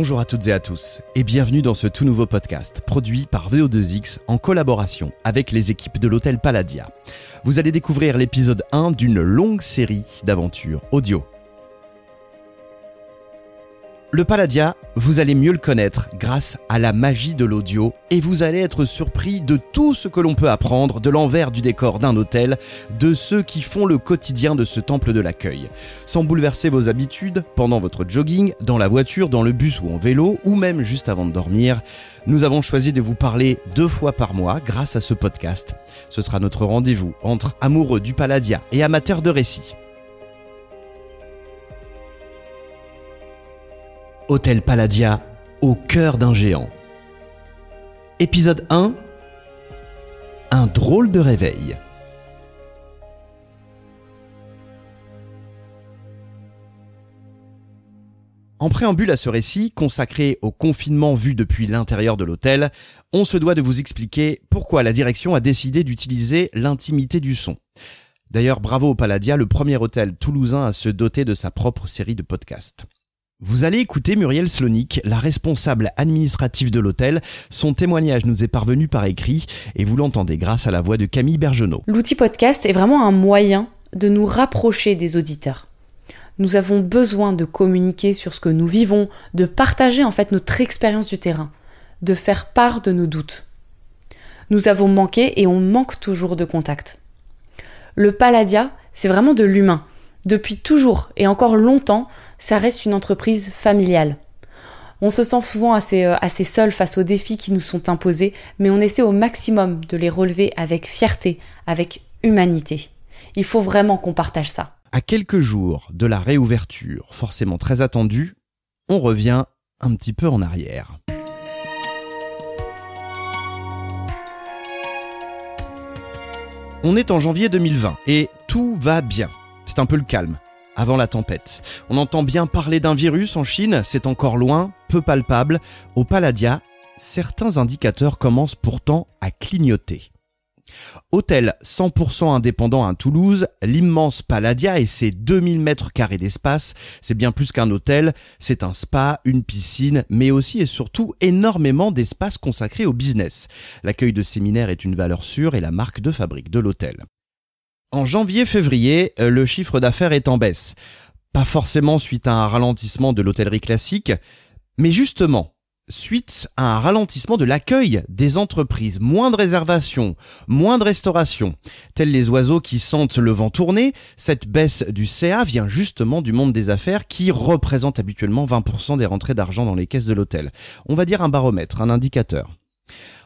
Bonjour à toutes et à tous et bienvenue dans ce tout nouveau podcast produit par VO2X en collaboration avec les équipes de l'hôtel Palladia. Vous allez découvrir l'épisode 1 d'une longue série d'aventures audio. Le Palladia, vous allez mieux le connaître grâce à la magie de l'audio et vous allez être surpris de tout ce que l'on peut apprendre de l'envers du décor d'un hôtel, de ceux qui font le quotidien de ce temple de l'accueil. Sans bouleverser vos habitudes, pendant votre jogging, dans la voiture, dans le bus ou en vélo, ou même juste avant de dormir, nous avons choisi de vous parler deux fois par mois grâce à ce podcast. Ce sera notre rendez-vous entre amoureux du Palladia et amateurs de récits. Hôtel Palladia, au cœur d'un géant. Épisode 1 Un drôle de réveil. En préambule à ce récit, consacré au confinement vu depuis l'intérieur de l'hôtel, on se doit de vous expliquer pourquoi la direction a décidé d'utiliser l'intimité du son. D'ailleurs, bravo au Palladia, le premier hôtel toulousain à se doter de sa propre série de podcasts. Vous allez écouter Muriel Slonik, la responsable administrative de l'hôtel. Son témoignage nous est parvenu par écrit et vous l'entendez grâce à la voix de Camille Bergenot. L'outil podcast est vraiment un moyen de nous rapprocher des auditeurs. Nous avons besoin de communiquer sur ce que nous vivons, de partager en fait notre expérience du terrain, de faire part de nos doutes. Nous avons manqué et on manque toujours de contact. Le Palladia, c'est vraiment de l'humain. Depuis toujours et encore longtemps, ça reste une entreprise familiale. On se sent souvent assez, euh, assez seul face aux défis qui nous sont imposés, mais on essaie au maximum de les relever avec fierté, avec humanité. Il faut vraiment qu'on partage ça. À quelques jours de la réouverture, forcément très attendue, on revient un petit peu en arrière. On est en janvier 2020 et tout va bien. C'est un peu le calme avant la tempête. On entend bien parler d'un virus en Chine, c'est encore loin, peu palpable. Au Palladia, certains indicateurs commencent pourtant à clignoter. Hôtel 100% indépendant à Toulouse, l'immense Palladia et ses 2000 mètres carrés d'espace, c'est bien plus qu'un hôtel, c'est un spa, une piscine, mais aussi et surtout énormément d'espace consacré au business. L'accueil de séminaires est une valeur sûre et la marque de fabrique de l'hôtel. En janvier-février, euh, le chiffre d'affaires est en baisse. Pas forcément suite à un ralentissement de l'hôtellerie classique, mais justement, suite à un ralentissement de l'accueil des entreprises, moins de réservations, moins de restauration. Tels les oiseaux qui sentent le vent tourner, cette baisse du CA vient justement du monde des affaires qui représente habituellement 20% des rentrées d'argent dans les caisses de l'hôtel. On va dire un baromètre, un indicateur.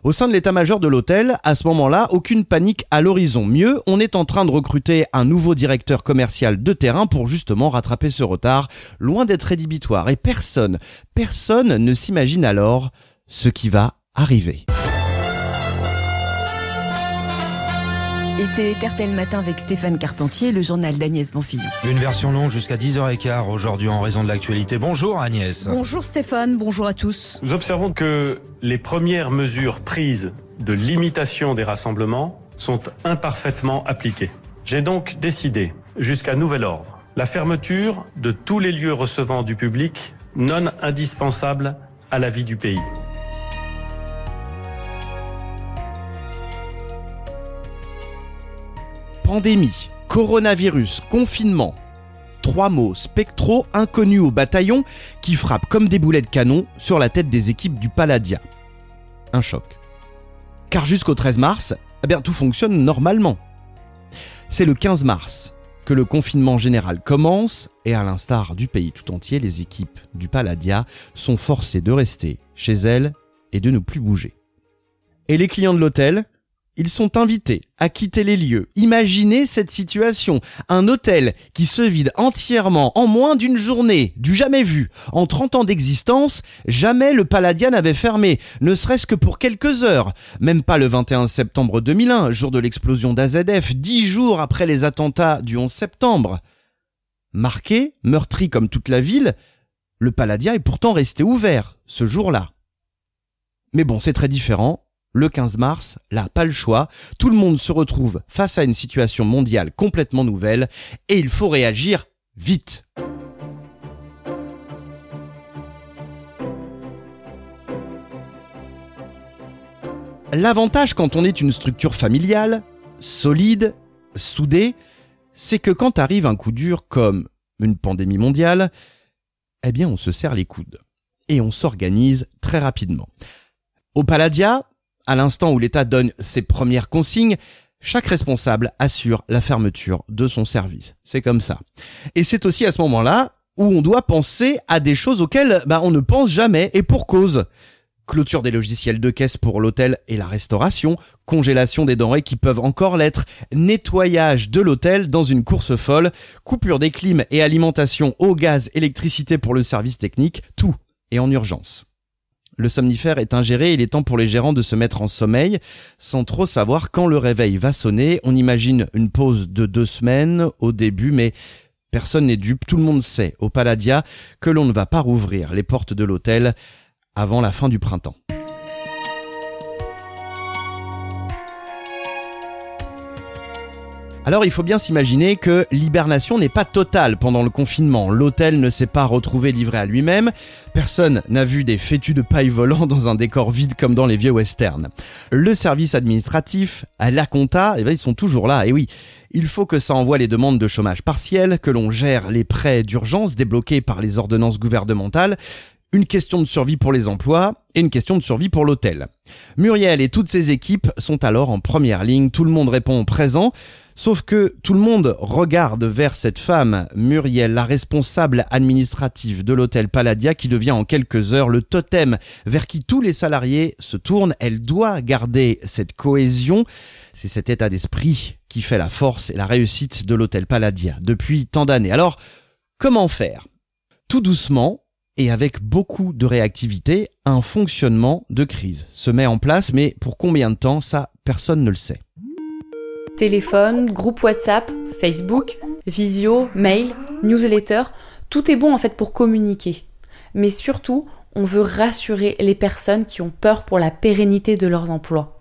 Au sein de l'état-major de l'hôtel, à ce moment-là, aucune panique à l'horizon. Mieux, on est en train de recruter un nouveau directeur commercial de terrain pour justement rattraper ce retard, loin d'être rédhibitoire. Et personne, personne ne s'imagine alors ce qui va arriver. Et c'est RTL Matin avec Stéphane Carpentier, le journal d'Agnès Bonfillon. Une version longue jusqu'à 10h15 aujourd'hui en raison de l'actualité. Bonjour Agnès. Bonjour Stéphane, bonjour à tous. Nous observons que les premières mesures prises de limitation des rassemblements sont imparfaitement appliquées. J'ai donc décidé, jusqu'à nouvel ordre, la fermeture de tous les lieux recevant du public non indispensables à la vie du pays. Pandémie, coronavirus, confinement. Trois mots spectraux inconnus au bataillon qui frappent comme des boulets de canon sur la tête des équipes du Palladia. Un choc. Car jusqu'au 13 mars, eh tout fonctionne normalement. C'est le 15 mars que le confinement général commence et à l'instar du pays tout entier, les équipes du Palladia sont forcées de rester chez elles et de ne plus bouger. Et les clients de l'hôtel, ils sont invités à quitter les lieux. Imaginez cette situation. Un hôtel qui se vide entièrement en moins d'une journée, du jamais vu. En 30 ans d'existence, jamais le Palladia n'avait fermé, ne serait-ce que pour quelques heures. Même pas le 21 septembre 2001, jour de l'explosion d'AZF, dix jours après les attentats du 11 septembre. Marqué, meurtri comme toute la ville, le Palladia est pourtant resté ouvert ce jour-là. Mais bon, c'est très différent le 15 mars, là, pas le choix, tout le monde se retrouve face à une situation mondiale complètement nouvelle et il faut réagir vite. L'avantage quand on est une structure familiale, solide, soudée, c'est que quand arrive un coup dur comme une pandémie mondiale, eh bien on se serre les coudes et on s'organise très rapidement. Au Palladia, à l'instant où l'État donne ses premières consignes, chaque responsable assure la fermeture de son service. C'est comme ça. Et c'est aussi à ce moment-là où on doit penser à des choses auxquelles bah, on ne pense jamais et pour cause. Clôture des logiciels de caisse pour l'hôtel et la restauration, congélation des denrées qui peuvent encore l'être, nettoyage de l'hôtel dans une course folle, coupure des clims et alimentation au gaz, électricité pour le service technique, tout est en urgence. Le somnifère est ingéré, il est temps pour les gérants de se mettre en sommeil, sans trop savoir quand le réveil va sonner. On imagine une pause de deux semaines au début, mais personne n'est dupe, tout le monde sait au Paladia que l'on ne va pas rouvrir les portes de l'hôtel avant la fin du printemps. Alors il faut bien s'imaginer que l'hibernation n'est pas totale pendant le confinement. L'hôtel ne s'est pas retrouvé livré à lui-même. Personne n'a vu des fétus de paille volant dans un décor vide comme dans les vieux westerns. Le service administratif, la compta, eh ben, ils sont toujours là. Et oui, il faut que ça envoie les demandes de chômage partiel, que l'on gère les prêts d'urgence débloqués par les ordonnances gouvernementales, une question de survie pour les emplois et une question de survie pour l'hôtel. Muriel et toutes ses équipes sont alors en première ligne, tout le monde répond présent, sauf que tout le monde regarde vers cette femme, Muriel, la responsable administrative de l'hôtel Palladia, qui devient en quelques heures le totem vers qui tous les salariés se tournent. Elle doit garder cette cohésion, c'est cet état d'esprit qui fait la force et la réussite de l'hôtel Palladia depuis tant d'années. Alors, comment faire? Tout doucement, et avec beaucoup de réactivité, un fonctionnement de crise se met en place, mais pour combien de temps, ça, personne ne le sait. Téléphone, groupe WhatsApp, Facebook, visio, mail, newsletter, tout est bon en fait pour communiquer. Mais surtout, on veut rassurer les personnes qui ont peur pour la pérennité de leur emploi.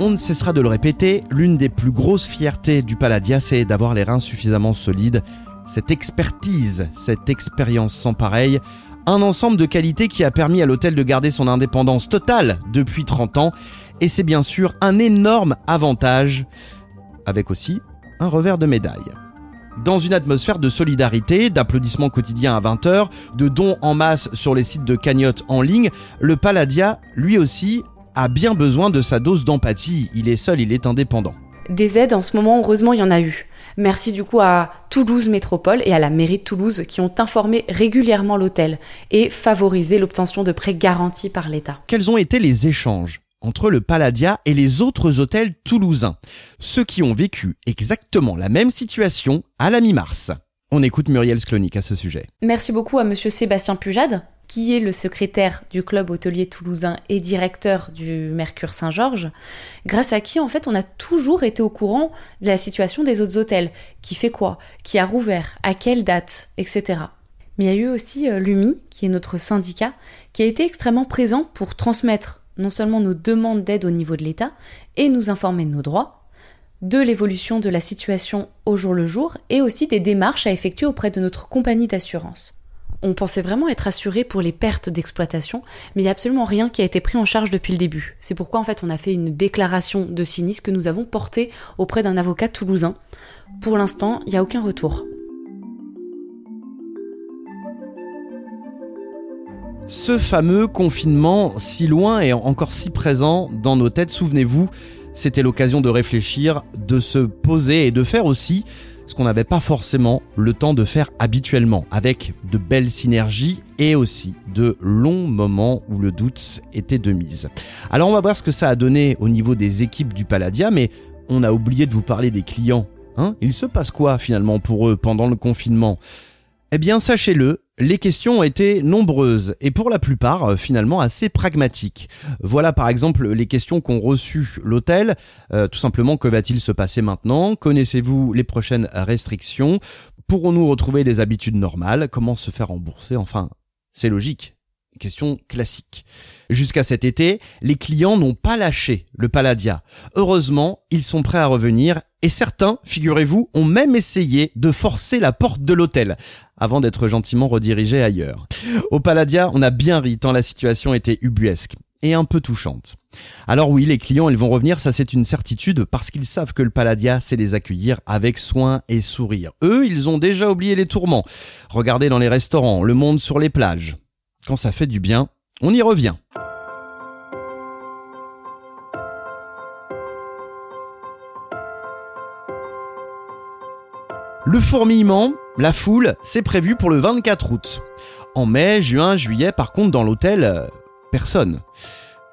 On ne cessera de le répéter, l'une des plus grosses fiertés du Paladia, c'est d'avoir les reins suffisamment solides cette expertise, cette expérience sans pareil, un ensemble de qualités qui a permis à l'hôtel de garder son indépendance totale depuis 30 ans, et c'est bien sûr un énorme avantage, avec aussi un revers de médaille. Dans une atmosphère de solidarité, d'applaudissements quotidiens à 20h, de dons en masse sur les sites de cagnotte en ligne, le Palladia, lui aussi, a bien besoin de sa dose d'empathie. Il est seul, il est indépendant. Des aides, en ce moment, heureusement, il y en a eu. Merci du coup à Toulouse Métropole et à la mairie de Toulouse qui ont informé régulièrement l'hôtel et favorisé l'obtention de prêts garantis par l'État. Quels ont été les échanges? Entre le Palladia et les autres hôtels toulousains, ceux qui ont vécu exactement la même situation à la mi-mars. On écoute Muriel Sklonik à ce sujet. Merci beaucoup à monsieur Sébastien Pujade, qui est le secrétaire du club hôtelier toulousain et directeur du Mercure Saint-Georges, grâce à qui en fait on a toujours été au courant de la situation des autres hôtels, qui fait quoi, qui a rouvert, à quelle date, etc. Mais il y a eu aussi euh, l'UMI, qui est notre syndicat, qui a été extrêmement présent pour transmettre non seulement nos demandes d'aide au niveau de l'État et nous informer de nos droits, de l'évolution de la situation au jour le jour et aussi des démarches à effectuer auprès de notre compagnie d'assurance. On pensait vraiment être assuré pour les pertes d'exploitation, mais il n'y a absolument rien qui a été pris en charge depuis le début. C'est pourquoi en fait on a fait une déclaration de sinistre que nous avons portée auprès d'un avocat toulousain. Pour l'instant, il n'y a aucun retour. Ce fameux confinement si loin et encore si présent dans nos têtes, souvenez-vous, c'était l'occasion de réfléchir, de se poser et de faire aussi ce qu'on n'avait pas forcément le temps de faire habituellement, avec de belles synergies et aussi de longs moments où le doute était de mise. Alors on va voir ce que ça a donné au niveau des équipes du Palladia, mais on a oublié de vous parler des clients. Hein Il se passe quoi finalement pour eux pendant le confinement? Eh bien, sachez-le, les questions été nombreuses et pour la plupart euh, finalement assez pragmatiques. Voilà par exemple les questions qu'ont reçues l'hôtel. Euh, tout simplement, que va-t-il se passer maintenant? Connaissez-vous les prochaines restrictions? Pourrons-nous retrouver des habitudes normales? Comment se faire rembourser? Enfin, c'est logique. Question classique. Jusqu'à cet été, les clients n'ont pas lâché le Palladia. Heureusement, ils sont prêts à revenir et certains, figurez-vous, ont même essayé de forcer la porte de l'hôtel avant d'être gentiment redirigés ailleurs. Au Palladia, on a bien ri tant la situation était ubuesque. et un peu touchante. Alors oui, les clients, ils vont revenir, ça c'est une certitude, parce qu'ils savent que le Paladia, c'est les accueillir avec soin et sourire. Eux, ils ont déjà oublié les tourments. Regardez dans les restaurants, le monde sur les plages. Quand ça fait du bien, on y revient. Le fourmillement, la foule, c'est prévu pour le 24 août. En mai, juin, juillet, par contre, dans l'hôtel, euh, personne.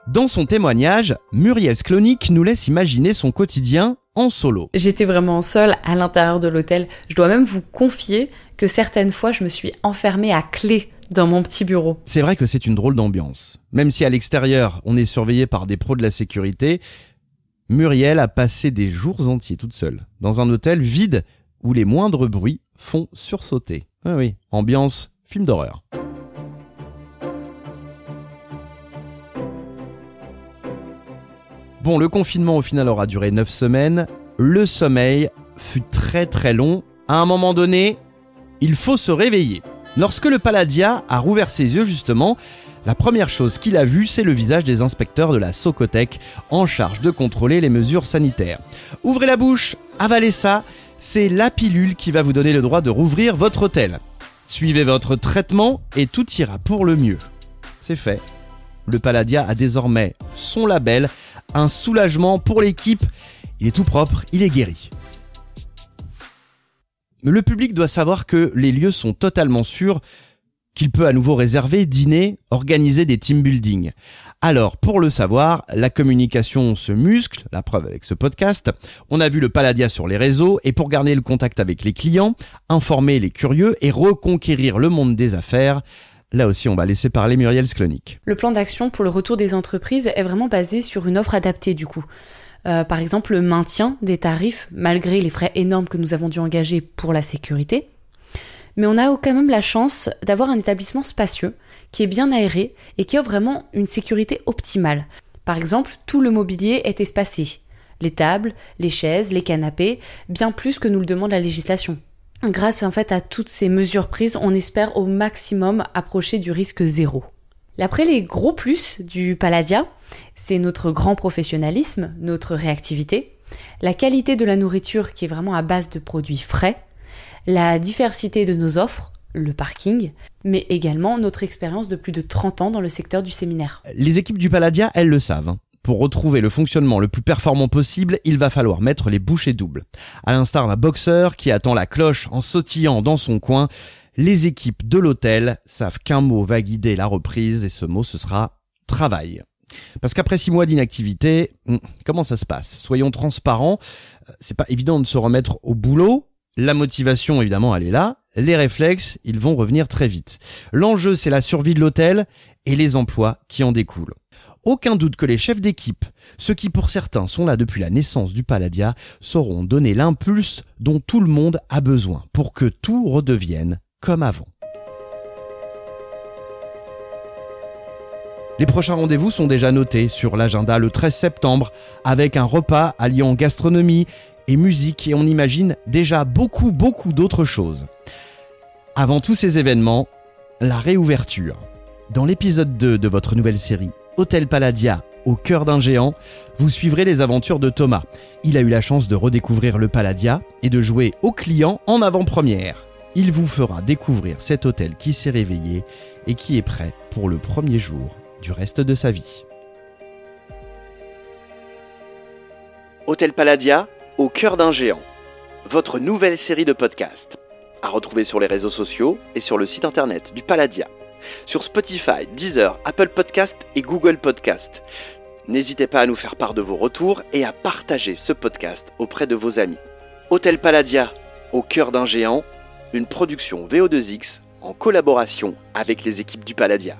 Dans son témoignage, Muriel Sklonik nous laisse imaginer son quotidien en solo. J'étais vraiment seule à l'intérieur de l'hôtel. Je dois même vous confier que certaines fois, je me suis enfermée à clé dans mon petit bureau. C'est vrai que c'est une drôle d'ambiance. Même si à l'extérieur, on est surveillé par des pros de la sécurité, Muriel a passé des jours entiers toute seule, dans un hôtel vide où les moindres bruits font sursauter. Ah oui, ambiance film d'horreur. Bon, le confinement au final aura duré 9 semaines. Le sommeil fut très très long. À un moment donné, il faut se réveiller. Lorsque le Paladia a rouvert ses yeux justement, la première chose qu'il a vue, c'est le visage des inspecteurs de la Socotec en charge de contrôler les mesures sanitaires. Ouvrez la bouche, avalez ça, c'est la pilule qui va vous donner le droit de rouvrir votre hôtel. Suivez votre traitement et tout ira pour le mieux. C'est fait. Le Paladia a désormais son label, un soulagement pour l'équipe. Il est tout propre, il est guéri. Le public doit savoir que les lieux sont totalement sûrs qu'il peut à nouveau réserver, dîner, organiser des team building. Alors, pour le savoir, la communication se muscle, la preuve avec ce podcast. On a vu le Paladia sur les réseaux et pour garder le contact avec les clients, informer les curieux et reconquérir le monde des affaires, Là aussi, on va laisser parler Muriel Sklonik. Le plan d'action pour le retour des entreprises est vraiment basé sur une offre adaptée du coup. Euh, par exemple, le maintien des tarifs malgré les frais énormes que nous avons dû engager pour la sécurité, mais on a quand même la chance d'avoir un établissement spacieux qui est bien aéré et qui offre vraiment une sécurité optimale. Par exemple, tout le mobilier est espacé. Les tables, les chaises, les canapés, bien plus que nous le demande la législation. Grâce en fait à toutes ces mesures prises, on espère au maximum approcher du risque zéro. Après les gros plus du Paladia, c'est notre grand professionnalisme, notre réactivité, la qualité de la nourriture qui est vraiment à base de produits frais, la diversité de nos offres, le parking, mais également notre expérience de plus de 30 ans dans le secteur du séminaire. Les équipes du Paladia, elles le savent. Hein. Pour retrouver le fonctionnement le plus performant possible, il va falloir mettre les bouchées doubles. À l'instar d'un boxeur qui attend la cloche en sautillant dans son coin, les équipes de l'hôtel savent qu'un mot va guider la reprise et ce mot ce sera travail. Parce qu'après six mois d'inactivité, hmm, comment ça se passe? Soyons transparents, euh, c'est pas évident de se remettre au boulot, la motivation, évidemment, elle est là. Les réflexes, ils vont revenir très vite. L'enjeu, c'est la survie de l'hôtel et les emplois qui en découlent. Aucun doute que les chefs d'équipe, ceux qui pour certains sont là depuis la naissance du Paladia, sauront donner l'impulse dont tout le monde a besoin pour que tout redevienne comme avant. Les prochains rendez-vous sont déjà notés sur l'agenda le 13 septembre avec un repas alliant gastronomie et musique et on imagine déjà beaucoup beaucoup d'autres choses. Avant tous ces événements, la réouverture. Dans l'épisode 2 de votre nouvelle série Hôtel Palladia au cœur d'un géant, vous suivrez les aventures de Thomas. Il a eu la chance de redécouvrir le Palladia et de jouer aux clients en avant-première. Il vous fera découvrir cet hôtel qui s'est réveillé et qui est prêt pour le premier jour du reste de sa vie. Hôtel Palladia au cœur d'un géant. Votre nouvelle série de podcasts. À retrouver sur les réseaux sociaux et sur le site internet du Palladia. Sur Spotify, Deezer, Apple Podcast et Google Podcast. N'hésitez pas à nous faire part de vos retours et à partager ce podcast auprès de vos amis. Hôtel Palladia, au cœur d'un géant, une production VO2X en collaboration avec les équipes du Palladia.